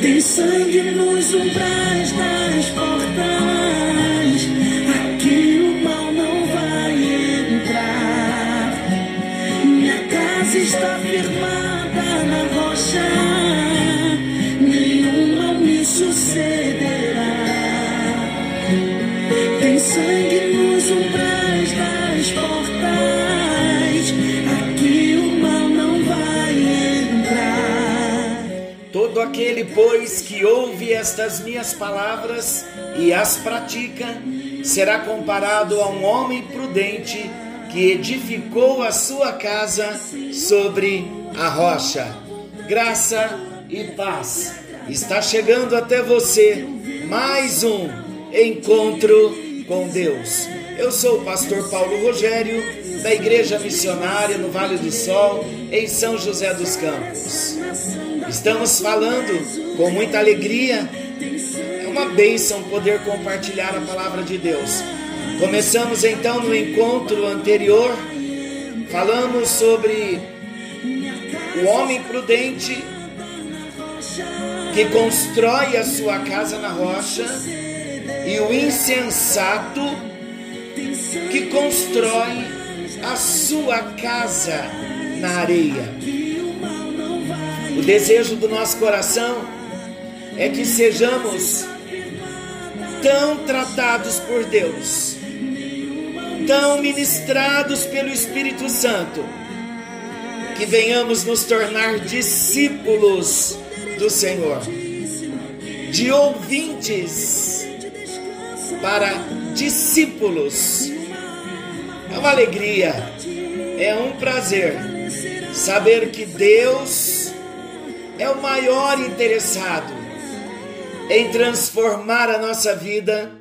Tem sangue nos umbrais das portas. Aquele, pois, que ouve estas minhas palavras e as pratica, será comparado a um homem prudente que edificou a sua casa sobre a rocha. Graça e paz. Está chegando até você mais um encontro com Deus. Eu sou o pastor Paulo Rogério, da Igreja Missionária no Vale do Sol, em São José dos Campos. Estamos falando com muita alegria. É uma bênção poder compartilhar a palavra de Deus. Começamos então no encontro anterior, falamos sobre o homem prudente que constrói a sua casa na rocha e o insensato que constrói a sua casa na areia. O desejo do nosso coração é que sejamos tão tratados por Deus, tão ministrados pelo Espírito Santo, que venhamos nos tornar discípulos do Senhor, de ouvintes para discípulos. É uma alegria, é um prazer saber que Deus é o maior interessado em transformar a nossa vida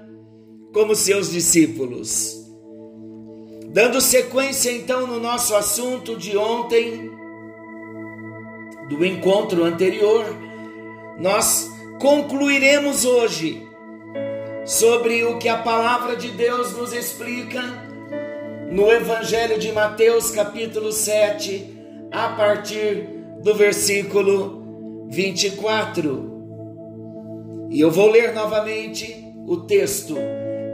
como seus discípulos. Dando sequência então no nosso assunto de ontem, do encontro anterior, nós concluiremos hoje sobre o que a palavra de Deus nos explica no Evangelho de Mateus, capítulo 7, a partir do versículo 24. E eu vou ler novamente o texto.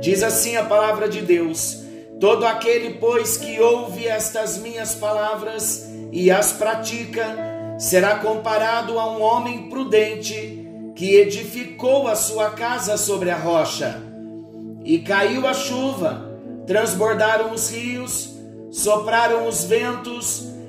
Diz assim a palavra de Deus: Todo aquele, pois, que ouve estas minhas palavras e as pratica, será comparado a um homem prudente que edificou a sua casa sobre a rocha. E caiu a chuva, transbordaram os rios, sopraram os ventos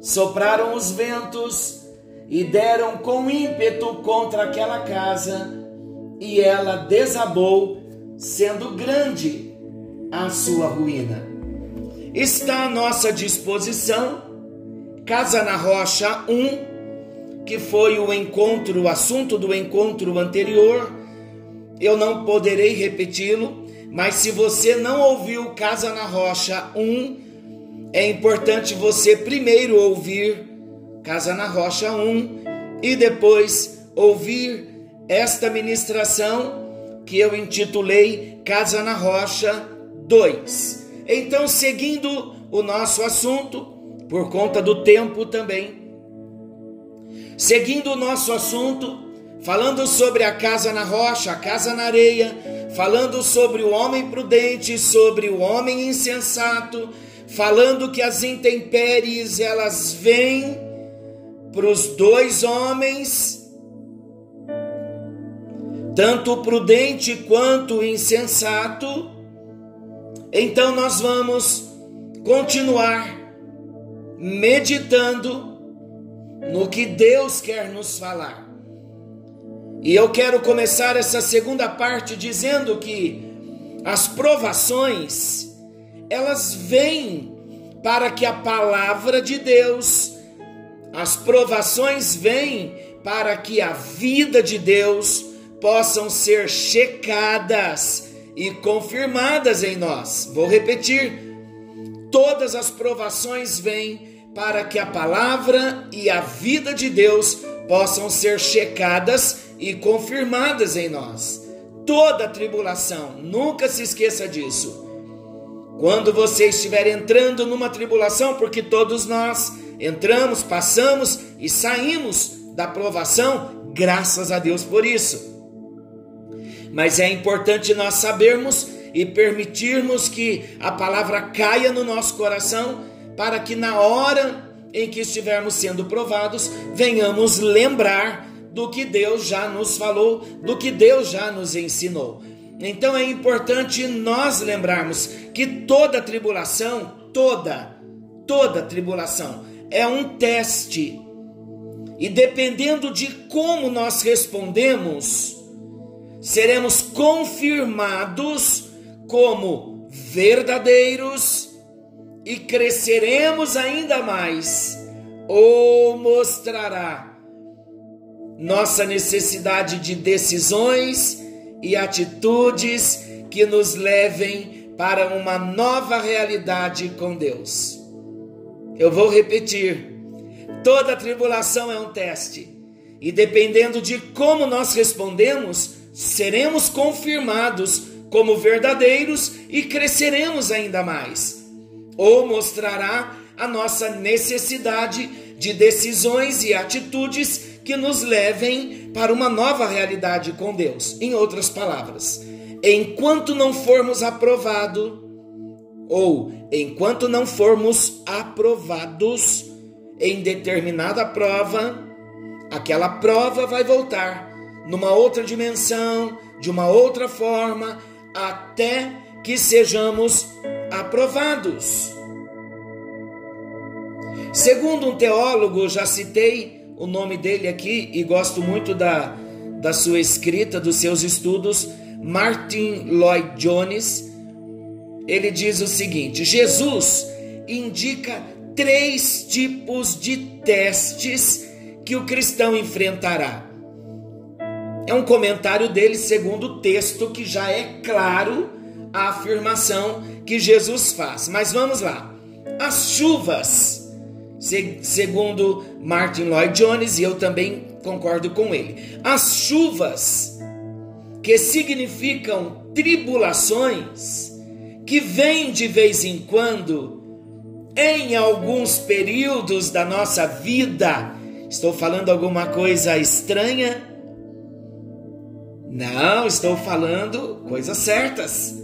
sopraram os ventos e deram com ímpeto contra aquela casa, e ela desabou, sendo grande a sua ruína. Está à nossa disposição Casa na Rocha 1, que foi o encontro, o assunto do encontro anterior. Eu não poderei repeti-lo, mas se você não ouviu Casa na Rocha 1, é importante você primeiro ouvir Casa na Rocha 1 e depois ouvir esta ministração que eu intitulei Casa na Rocha 2. Então, seguindo o nosso assunto, por conta do tempo também. Seguindo o nosso assunto, falando sobre a casa na rocha, a casa na areia, falando sobre o homem prudente, sobre o homem insensato, falando que as intempéries elas vêm para os dois homens, tanto o prudente quanto o insensato. Então nós vamos continuar meditando no que Deus quer nos falar. E eu quero começar essa segunda parte dizendo que as provações elas vêm para que a palavra de Deus, as provações vêm para que a vida de Deus possam ser checadas e confirmadas em nós. Vou repetir. Todas as provações vêm para que a palavra e a vida de Deus possam ser checadas e confirmadas em nós. Toda tribulação, nunca se esqueça disso. Quando você estiver entrando numa tribulação, porque todos nós entramos, passamos e saímos da provação, graças a Deus por isso. Mas é importante nós sabermos e permitirmos que a palavra caia no nosso coração, para que na hora em que estivermos sendo provados, venhamos lembrar do que Deus já nos falou, do que Deus já nos ensinou. Então é importante nós lembrarmos que toda tribulação, toda, toda tribulação é um teste. E dependendo de como nós respondemos, seremos confirmados como verdadeiros e cresceremos ainda mais, ou mostrará nossa necessidade de decisões e atitudes que nos levem para uma nova realidade com Deus. Eu vou repetir: toda tribulação é um teste, e dependendo de como nós respondemos, seremos confirmados como verdadeiros e cresceremos ainda mais. Ou mostrará a nossa necessidade de decisões e atitudes que nos levem para uma nova realidade com Deus. Em outras palavras, enquanto não formos aprovados, ou enquanto não formos aprovados em determinada prova, aquela prova vai voltar numa outra dimensão, de uma outra forma, até que sejamos aprovados. Segundo um teólogo, já citei o nome dele aqui e gosto muito da, da sua escrita, dos seus estudos, Martin Lloyd Jones. Ele diz o seguinte: Jesus indica três tipos de testes que o cristão enfrentará. É um comentário dele segundo o texto que já é claro a afirmação que Jesus faz. Mas vamos lá. As chuvas segundo Martin Lloyd Jones, e eu também concordo com ele. As chuvas, que significam tribulações, que vêm de vez em quando, em alguns períodos da nossa vida. Estou falando alguma coisa estranha? Não, estou falando coisas certas.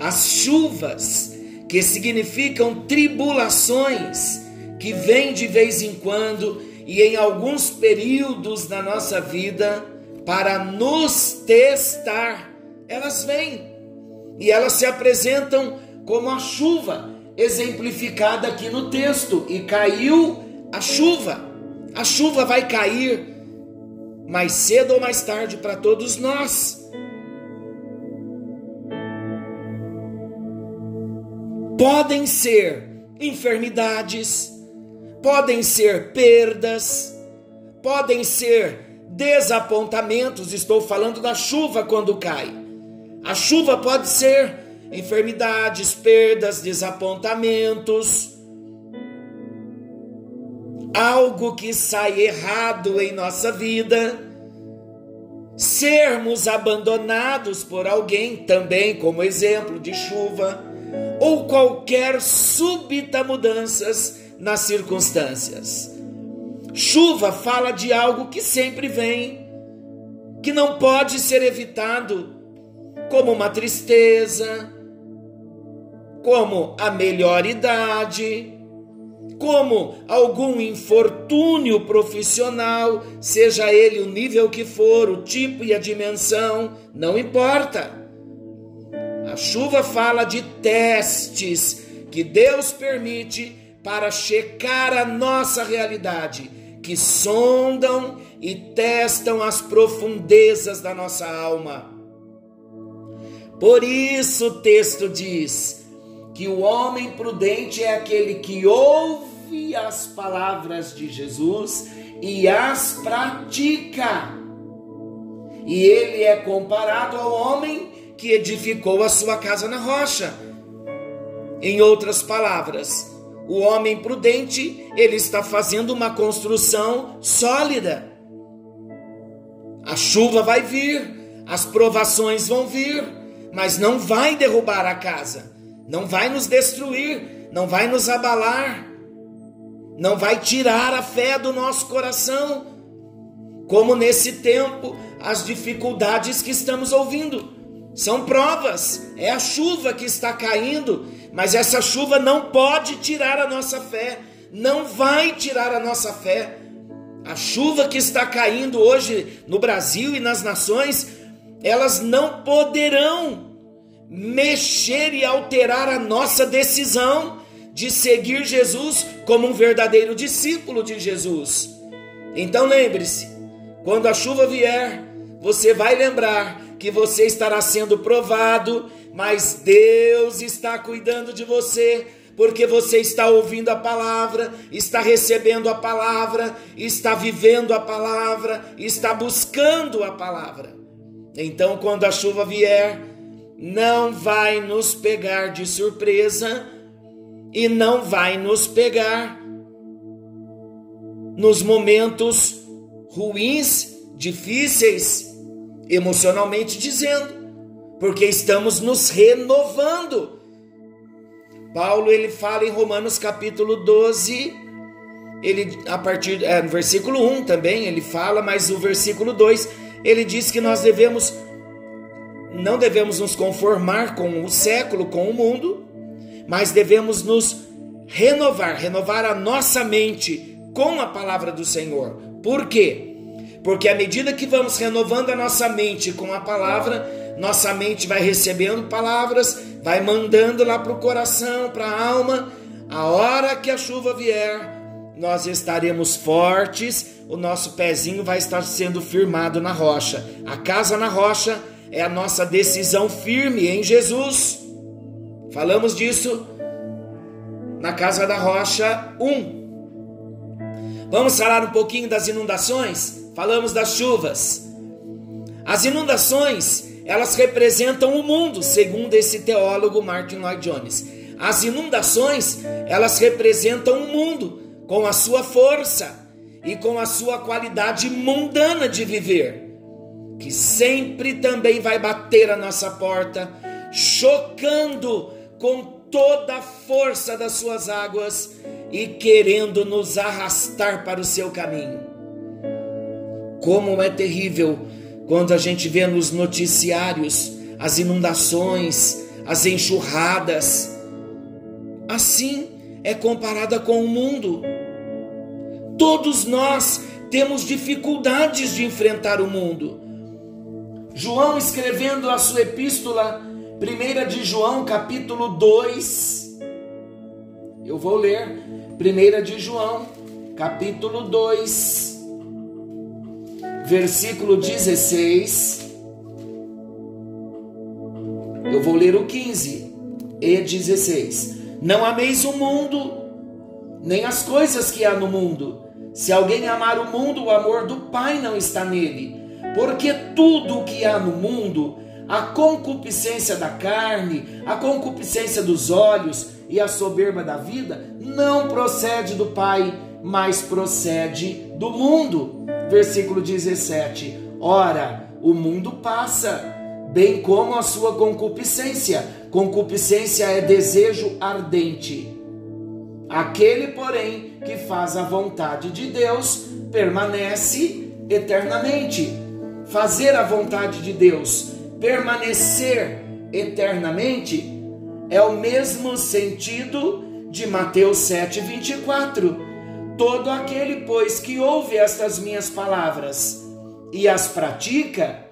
As chuvas, que significam tribulações, que vem de vez em quando e em alguns períodos da nossa vida para nos testar. Elas vêm e elas se apresentam como a chuva, exemplificada aqui no texto. E caiu a chuva. A chuva vai cair mais cedo ou mais tarde para todos nós. Podem ser enfermidades, podem ser perdas, podem ser desapontamentos. Estou falando da chuva quando cai. A chuva pode ser enfermidades, perdas, desapontamentos, algo que sai errado em nossa vida, sermos abandonados por alguém, também como exemplo de chuva, ou qualquer súbita mudanças nas circunstâncias. Chuva fala de algo que sempre vem, que não pode ser evitado, como uma tristeza, como a melhor idade, como algum infortúnio profissional, seja ele o nível que for, o tipo e a dimensão, não importa. A chuva fala de testes que Deus permite para checar a nossa realidade, que sondam e testam as profundezas da nossa alma. Por isso o texto diz: que o homem prudente é aquele que ouve as palavras de Jesus e as pratica. E ele é comparado ao homem que edificou a sua casa na rocha. Em outras palavras, o homem prudente, ele está fazendo uma construção sólida. A chuva vai vir, as provações vão vir, mas não vai derrubar a casa não vai nos destruir, não vai nos abalar, não vai tirar a fé do nosso coração, como nesse tempo as dificuldades que estamos ouvindo. São provas, é a chuva que está caindo, mas essa chuva não pode tirar a nossa fé, não vai tirar a nossa fé. A chuva que está caindo hoje no Brasil e nas nações, elas não poderão mexer e alterar a nossa decisão de seguir Jesus como um verdadeiro discípulo de Jesus. Então lembre-se, quando a chuva vier, você vai lembrar que você estará sendo provado, mas Deus está cuidando de você, porque você está ouvindo a palavra, está recebendo a palavra, está vivendo a palavra, está buscando a palavra. Então, quando a chuva vier, não vai nos pegar de surpresa e não vai nos pegar nos momentos ruins, difíceis, emocionalmente dizendo, porque estamos nos renovando. Paulo ele fala em Romanos capítulo 12, ele a partir é, no versículo 1 também ele fala, mas o versículo 2 ele diz que nós devemos não devemos nos conformar com o século, com o mundo, mas devemos nos renovar, renovar a nossa mente com a palavra do Senhor. Por quê? Porque à medida que vamos renovando a nossa mente com a palavra, nossa mente vai recebendo palavras, vai mandando lá para o coração, para a alma. A hora que a chuva vier, nós estaremos fortes, o nosso pezinho vai estar sendo firmado na rocha. A casa na rocha é a nossa decisão firme em Jesus. Falamos disso na Casa da Rocha 1. Vamos falar um pouquinho das inundações? Falamos das chuvas. As inundações, elas representam o mundo, segundo esse teólogo Martin Lloyd Jones. As inundações, elas representam o mundo com a sua força e com a sua qualidade mundana de viver que sempre também vai bater a nossa porta, chocando com toda a força das suas águas e querendo nos arrastar para o seu caminho. Como é terrível quando a gente vê nos noticiários as inundações, as enxurradas. Assim é comparada com o mundo. Todos nós temos dificuldades de enfrentar o mundo João escrevendo a sua epístola, 1 de João, capítulo 2. Eu vou ler 1 de João, capítulo 2, versículo 16. Eu vou ler o 15 e 16. Não ameis o mundo, nem as coisas que há no mundo. Se alguém amar o mundo, o amor do Pai não está nele. Porque tudo o que há no mundo, a concupiscência da carne, a concupiscência dos olhos e a soberba da vida, não procede do Pai, mas procede do mundo. Versículo 17. Ora, o mundo passa, bem como a sua concupiscência. Concupiscência é desejo ardente. Aquele, porém, que faz a vontade de Deus permanece eternamente fazer a vontade de Deus, permanecer eternamente, é o mesmo sentido de Mateus 7, 24. Todo aquele, pois, que ouve estas minhas palavras e as pratica,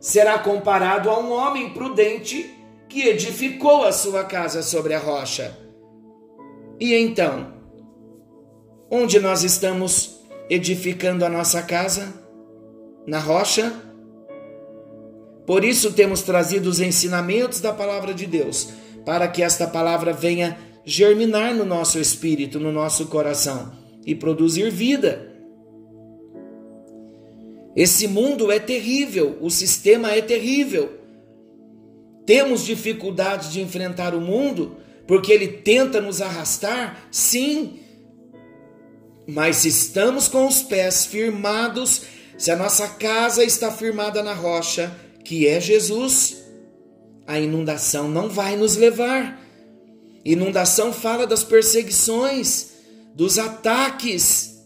será comparado a um homem prudente que edificou a sua casa sobre a rocha. E então, onde nós estamos edificando a nossa casa? Na rocha? Por isso temos trazido os ensinamentos da palavra de Deus, para que esta palavra venha germinar no nosso espírito, no nosso coração e produzir vida. Esse mundo é terrível, o sistema é terrível. Temos dificuldade de enfrentar o mundo porque ele tenta nos arrastar? Sim. Mas se estamos com os pés firmados, se a nossa casa está firmada na rocha, que é Jesus, a inundação não vai nos levar. Inundação fala das perseguições, dos ataques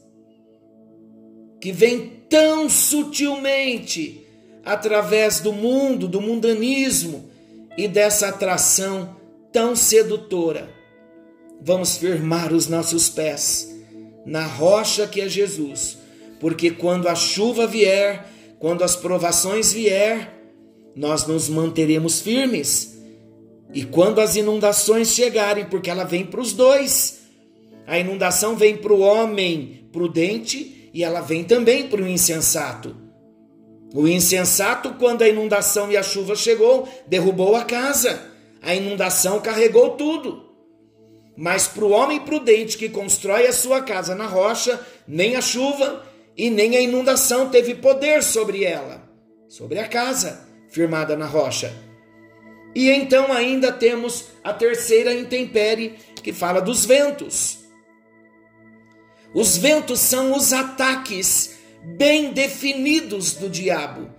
que vêm tão sutilmente através do mundo, do mundanismo e dessa atração tão sedutora. Vamos firmar os nossos pés na rocha que é Jesus, porque quando a chuva vier, quando as provações vier, nós nos manteremos firmes. E quando as inundações chegarem, porque ela vem para os dois, a inundação vem para o homem prudente e ela vem também para o insensato. O insensato, quando a inundação e a chuva chegou, derrubou a casa. A inundação carregou tudo. Mas para o homem prudente que constrói a sua casa na rocha, nem a chuva e nem a inundação teve poder sobre ela, sobre a casa firmada na rocha. E então ainda temos a terceira intempérie que fala dos ventos. Os ventos são os ataques bem definidos do diabo.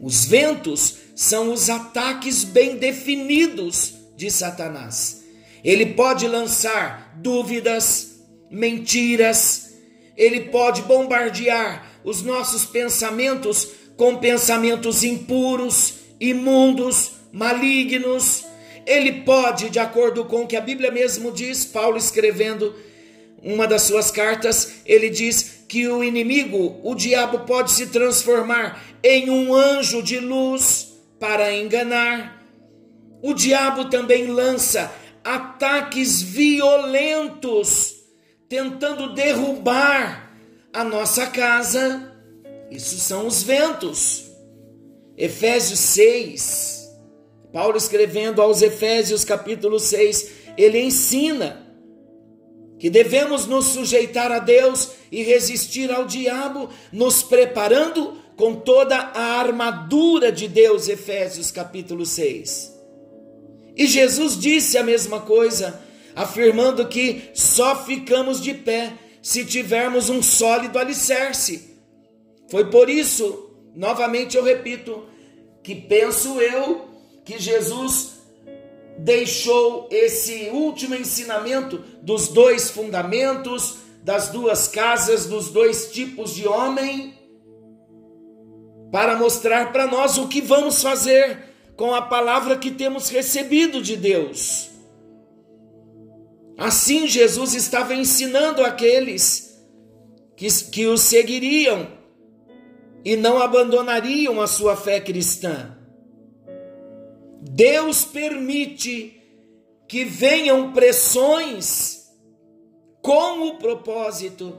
Os ventos são os ataques bem definidos de Satanás. Ele pode lançar dúvidas, mentiras, ele pode bombardear os nossos pensamentos com pensamentos impuros, imundos, malignos. Ele pode, de acordo com o que a Bíblia mesmo diz, Paulo escrevendo uma das suas cartas, ele diz que o inimigo, o diabo, pode se transformar em um anjo de luz para enganar. O diabo também lança ataques violentos, tentando derrubar a nossa casa. Isso são os ventos. Efésios 6, Paulo escrevendo aos Efésios capítulo 6, ele ensina que devemos nos sujeitar a Deus e resistir ao diabo, nos preparando com toda a armadura de Deus, Efésios capítulo 6. E Jesus disse a mesma coisa, afirmando que só ficamos de pé se tivermos um sólido alicerce. Foi por isso, novamente eu repito, que penso eu que Jesus deixou esse último ensinamento dos dois fundamentos, das duas casas, dos dois tipos de homem, para mostrar para nós o que vamos fazer com a palavra que temos recebido de Deus. Assim, Jesus estava ensinando aqueles que, que o seguiriam e não abandonariam a sua fé cristã. Deus permite que venham pressões com o propósito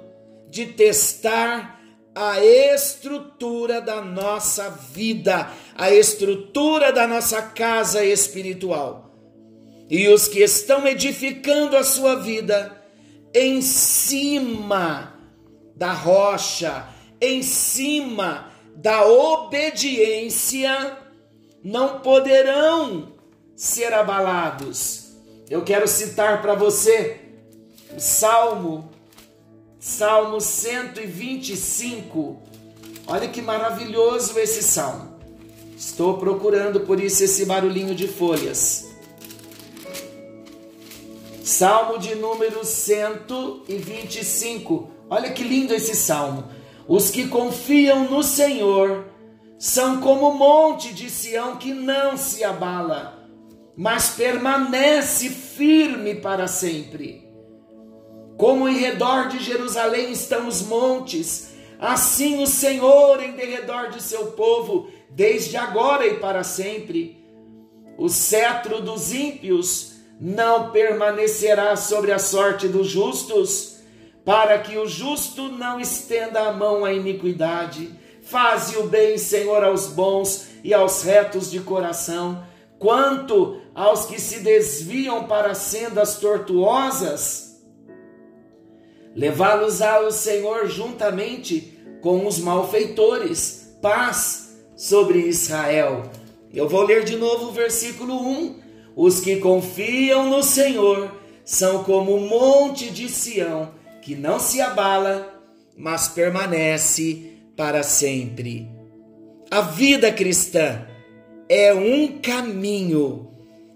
de testar a estrutura da nossa vida, a estrutura da nossa casa espiritual. E os que estão edificando a sua vida em cima da rocha, em cima da obediência, não poderão ser abalados. Eu quero citar para você o Salmo, Salmo 125. Olha que maravilhoso esse salmo. Estou procurando por isso esse barulhinho de folhas. Salmo de número 125. Olha que lindo esse salmo. Os que confiam no Senhor são como o monte de Sião que não se abala, mas permanece firme para sempre. Como em redor de Jerusalém estão os montes, assim o Senhor em derredor de seu povo, desde agora e para sempre. O cetro dos ímpios não permanecerá sobre a sorte dos justos, para que o justo não estenda a mão à iniquidade. Faze o bem, Senhor, aos bons e aos retos de coração. Quanto aos que se desviam para sendas tortuosas, levá-los-á o Senhor juntamente com os malfeitores. Paz sobre Israel. Eu vou ler de novo o versículo 1. Os que confiam no Senhor são como o monte de Sião, que não se abala, mas permanece para sempre. A vida cristã é um caminho,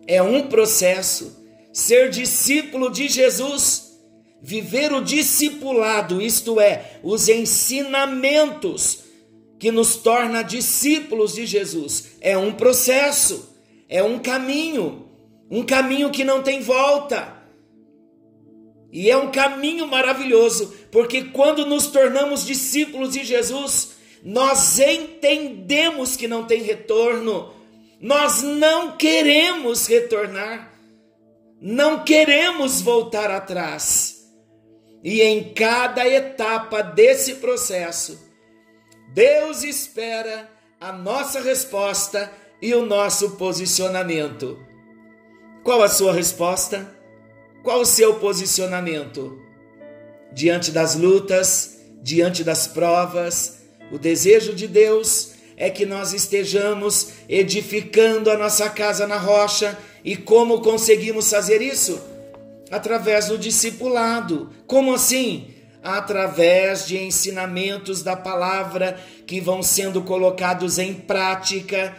é um processo. Ser discípulo de Jesus, viver o discipulado, isto é, os ensinamentos que nos torna discípulos de Jesus, é um processo, é um caminho um caminho que não tem volta. E é um caminho maravilhoso, porque quando nos tornamos discípulos de Jesus, nós entendemos que não tem retorno, nós não queremos retornar, não queremos voltar atrás. E em cada etapa desse processo, Deus espera a nossa resposta e o nosso posicionamento. Qual a sua resposta? Qual o seu posicionamento? Diante das lutas, diante das provas, o desejo de Deus é que nós estejamos edificando a nossa casa na rocha. E como conseguimos fazer isso? Através do discipulado. Como assim? Através de ensinamentos da palavra que vão sendo colocados em prática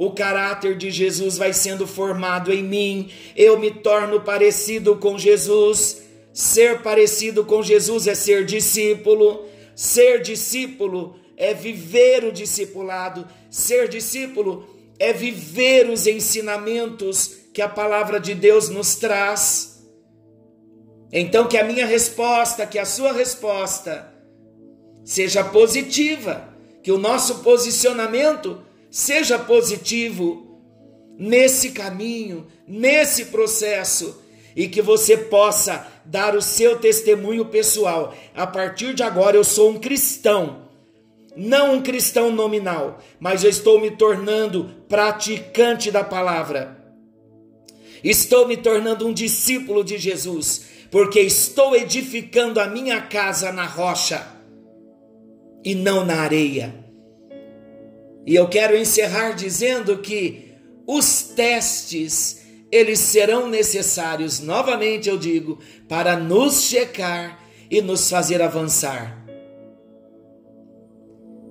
o caráter de Jesus vai sendo formado em mim, eu me torno parecido com Jesus. Ser parecido com Jesus é ser discípulo, ser discípulo é viver o discipulado, ser discípulo é viver os ensinamentos que a palavra de Deus nos traz. Então, que a minha resposta, que a sua resposta seja positiva, que o nosso posicionamento Seja positivo nesse caminho, nesse processo e que você possa dar o seu testemunho pessoal. A partir de agora eu sou um cristão. Não um cristão nominal, mas eu estou me tornando praticante da palavra. Estou me tornando um discípulo de Jesus, porque estou edificando a minha casa na rocha e não na areia. E eu quero encerrar dizendo que os testes eles serão necessários, novamente eu digo, para nos checar e nos fazer avançar.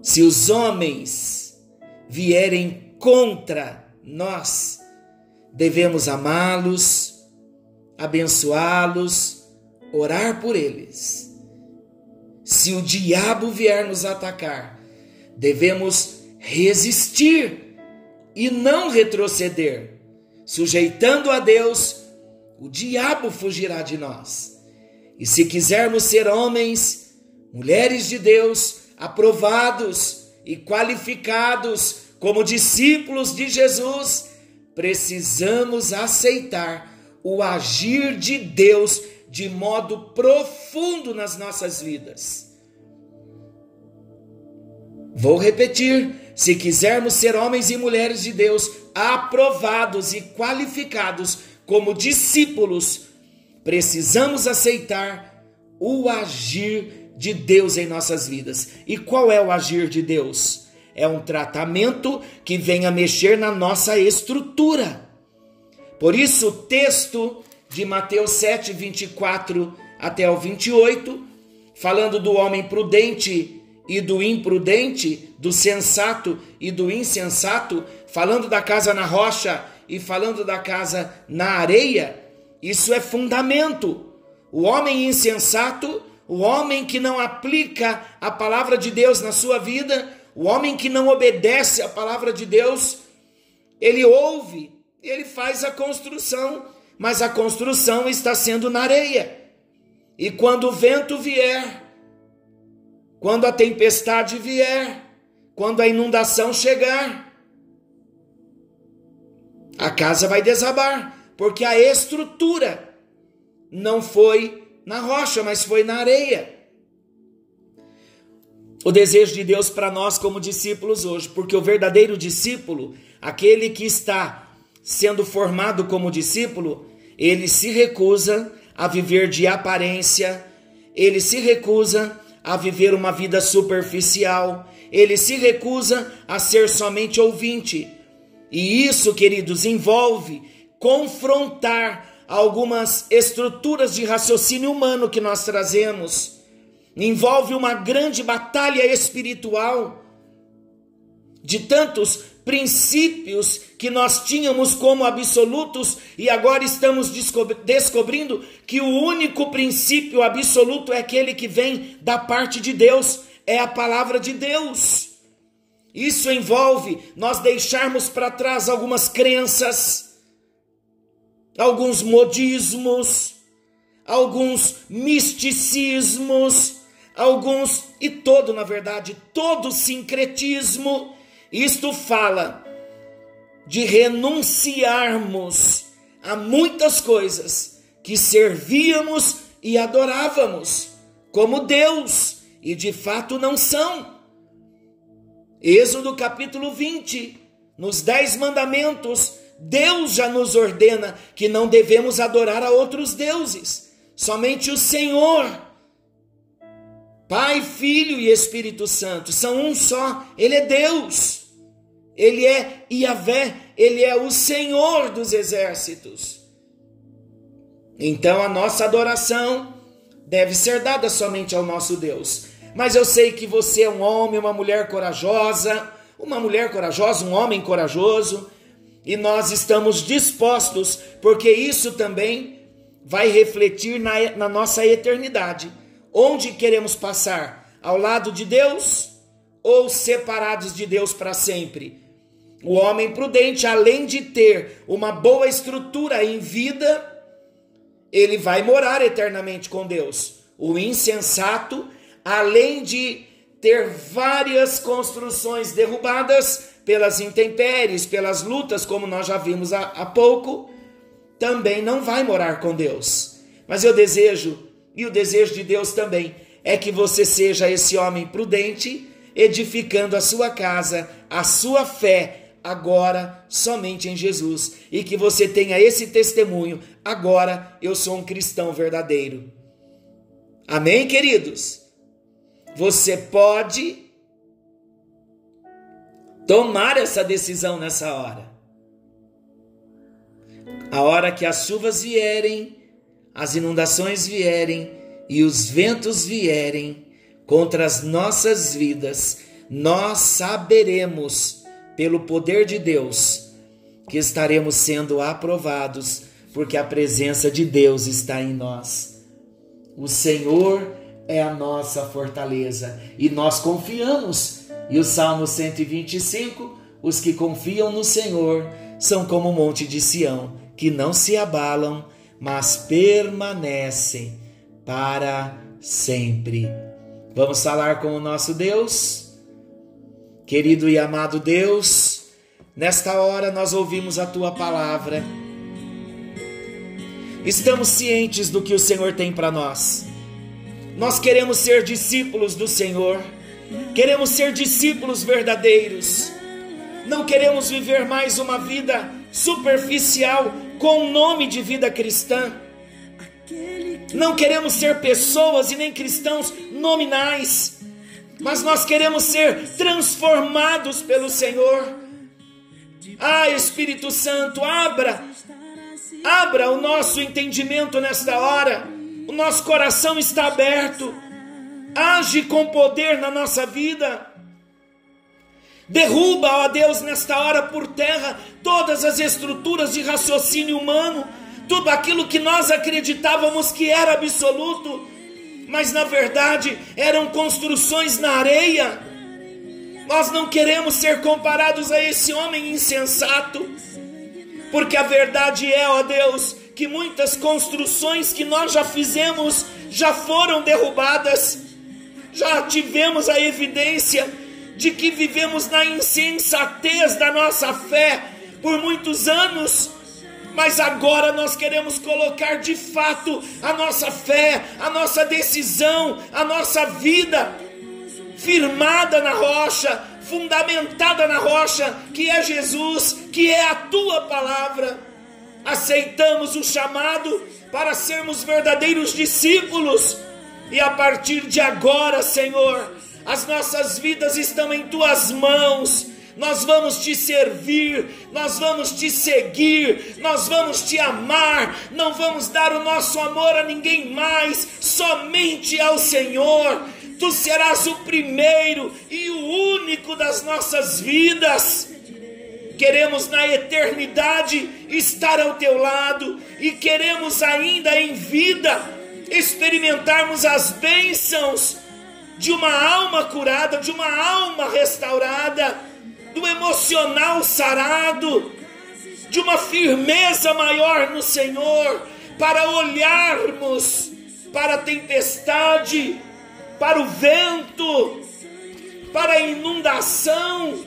Se os homens vierem contra nós, devemos amá-los, abençoá-los, orar por eles. Se o diabo vier nos atacar, devemos resistir e não retroceder. Sujeitando a Deus, o diabo fugirá de nós. E se quisermos ser homens, mulheres de Deus, aprovados e qualificados como discípulos de Jesus, precisamos aceitar o agir de Deus de modo profundo nas nossas vidas. Vou repetir: se quisermos ser homens e mulheres de Deus aprovados e qualificados como discípulos, precisamos aceitar o agir de Deus em nossas vidas. E qual é o agir de Deus? É um tratamento que vem a mexer na nossa estrutura. Por isso, o texto de Mateus 7, 24 até o 28, falando do homem prudente e do imprudente, do sensato e do insensato, falando da casa na rocha e falando da casa na areia, isso é fundamento. O homem insensato, o homem que não aplica a palavra de Deus na sua vida, o homem que não obedece a palavra de Deus, ele ouve Ele faz a construção, mas a construção está sendo na areia. E quando o vento vier, quando a tempestade vier, quando a inundação chegar, a casa vai desabar, porque a estrutura não foi na rocha, mas foi na areia. O desejo de Deus para nós como discípulos hoje, porque o verdadeiro discípulo, aquele que está sendo formado como discípulo, ele se recusa a viver de aparência, ele se recusa a viver uma vida superficial, ele se recusa a ser somente ouvinte. E isso, queridos, envolve confrontar algumas estruturas de raciocínio humano que nós trazemos. Envolve uma grande batalha espiritual de tantos princípios que nós tínhamos como absolutos e agora estamos descobrindo que o único princípio absoluto é aquele que vem da parte de Deus, é a palavra de Deus. Isso envolve nós deixarmos para trás algumas crenças, alguns modismos, alguns misticismos, alguns e todo, na verdade, todo sincretismo. Isto fala de renunciarmos a muitas coisas que servíamos e adorávamos como Deus e de fato não são. Êxodo capítulo 20, nos Dez Mandamentos, Deus já nos ordena que não devemos adorar a outros deuses, somente o Senhor. Pai, Filho e Espírito Santo são um só, Ele é Deus, Ele é Iavé, Ele é o Senhor dos exércitos. Então a nossa adoração deve ser dada somente ao nosso Deus mas eu sei que você é um homem, uma mulher corajosa, uma mulher corajosa, um homem corajoso, e nós estamos dispostos, porque isso também vai refletir na, na nossa eternidade. Onde queremos passar? Ao lado de Deus ou separados de Deus para sempre? O homem prudente, além de ter uma boa estrutura em vida, ele vai morar eternamente com Deus. O insensato, além de ter várias construções derrubadas pelas intempéries, pelas lutas, como nós já vimos há, há pouco, também não vai morar com Deus. Mas eu desejo, e o desejo de Deus também, é que você seja esse homem prudente, edificando a sua casa, a sua fé, agora somente em Jesus, e que você tenha esse testemunho, agora eu sou um cristão verdadeiro. Amém, queridos? Você pode tomar essa decisão nessa hora. A hora que as chuvas vierem, as inundações vierem e os ventos vierem contra as nossas vidas, nós saberemos, pelo poder de Deus, que estaremos sendo aprovados, porque a presença de Deus está em nós. O Senhor é a nossa fortaleza e nós confiamos. E o Salmo 125: os que confiam no Senhor são como o monte de Sião, que não se abalam, mas permanecem para sempre. Vamos falar com o nosso Deus? Querido e amado Deus, nesta hora nós ouvimos a tua palavra. Estamos cientes do que o Senhor tem para nós. Nós queremos ser discípulos do Senhor, queremos ser discípulos verdadeiros, não queremos viver mais uma vida superficial com o nome de vida cristã. Não queremos ser pessoas e nem cristãos nominais, mas nós queremos ser transformados pelo Senhor. Ah, Espírito Santo, abra, abra o nosso entendimento nesta hora o nosso coração está aberto. Age com poder na nossa vida. Derruba, ó Deus, nesta hora por terra todas as estruturas de raciocínio humano, tudo aquilo que nós acreditávamos que era absoluto, mas na verdade eram construções na areia. Nós não queremos ser comparados a esse homem insensato. Porque a verdade é, ó Deus, que muitas construções que nós já fizemos já foram derrubadas, já tivemos a evidência de que vivemos na insensatez da nossa fé por muitos anos, mas agora nós queremos colocar de fato a nossa fé, a nossa decisão, a nossa vida firmada na rocha, fundamentada na rocha, que é Jesus, que é a tua palavra. Aceitamos o chamado para sermos verdadeiros discípulos, e a partir de agora, Senhor, as nossas vidas estão em tuas mãos. Nós vamos te servir, nós vamos te seguir, nós vamos te amar, não vamos dar o nosso amor a ninguém mais, somente ao Senhor tu serás o primeiro e o único das nossas vidas. Queremos na eternidade estar ao teu lado e queremos ainda em vida experimentarmos as bênçãos de uma alma curada, de uma alma restaurada, do emocional sarado, de uma firmeza maior no Senhor, para olharmos para a tempestade para o vento, para a inundação.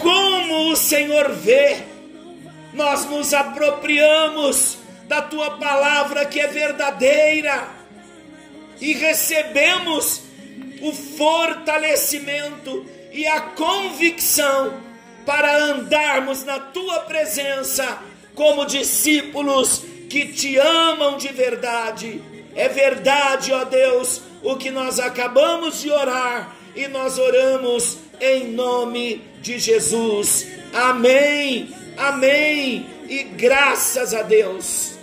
Como o Senhor vê, nós nos apropriamos da tua palavra que é verdadeira e recebemos o fortalecimento e a convicção para andarmos na tua presença como discípulos que te amam de verdade. É verdade, ó Deus, o que nós acabamos de orar e nós oramos em nome de Jesus. Amém, amém e graças a Deus.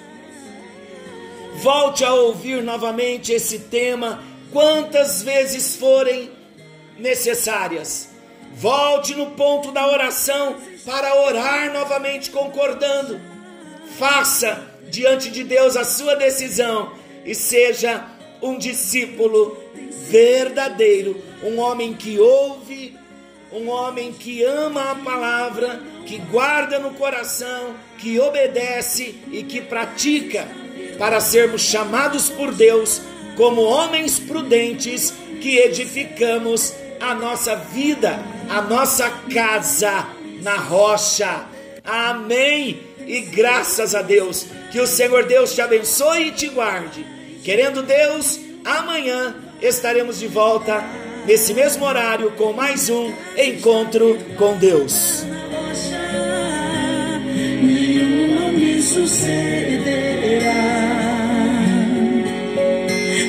Volte a ouvir novamente esse tema quantas vezes forem necessárias. Volte no ponto da oração para orar novamente concordando. Faça diante de Deus a sua decisão e seja um discípulo verdadeiro, um homem que ouve, um homem que ama a palavra, que guarda no coração, que obedece e que pratica, para sermos chamados por Deus como homens prudentes que edificamos a nossa vida, a nossa casa na rocha. Amém. E graças a Deus, que o Senhor Deus te abençoe e te guarde Querendo Deus, amanhã estaremos de volta nesse mesmo horário com mais um encontro com Deus.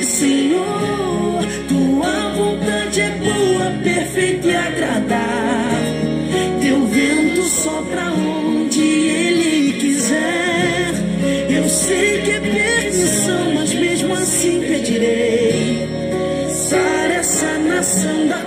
Senhor, agradável. Teu vento sopra onde ele quiser. Eu sei que é permissão, mas mesmo assim pedirei. Sara essa nação da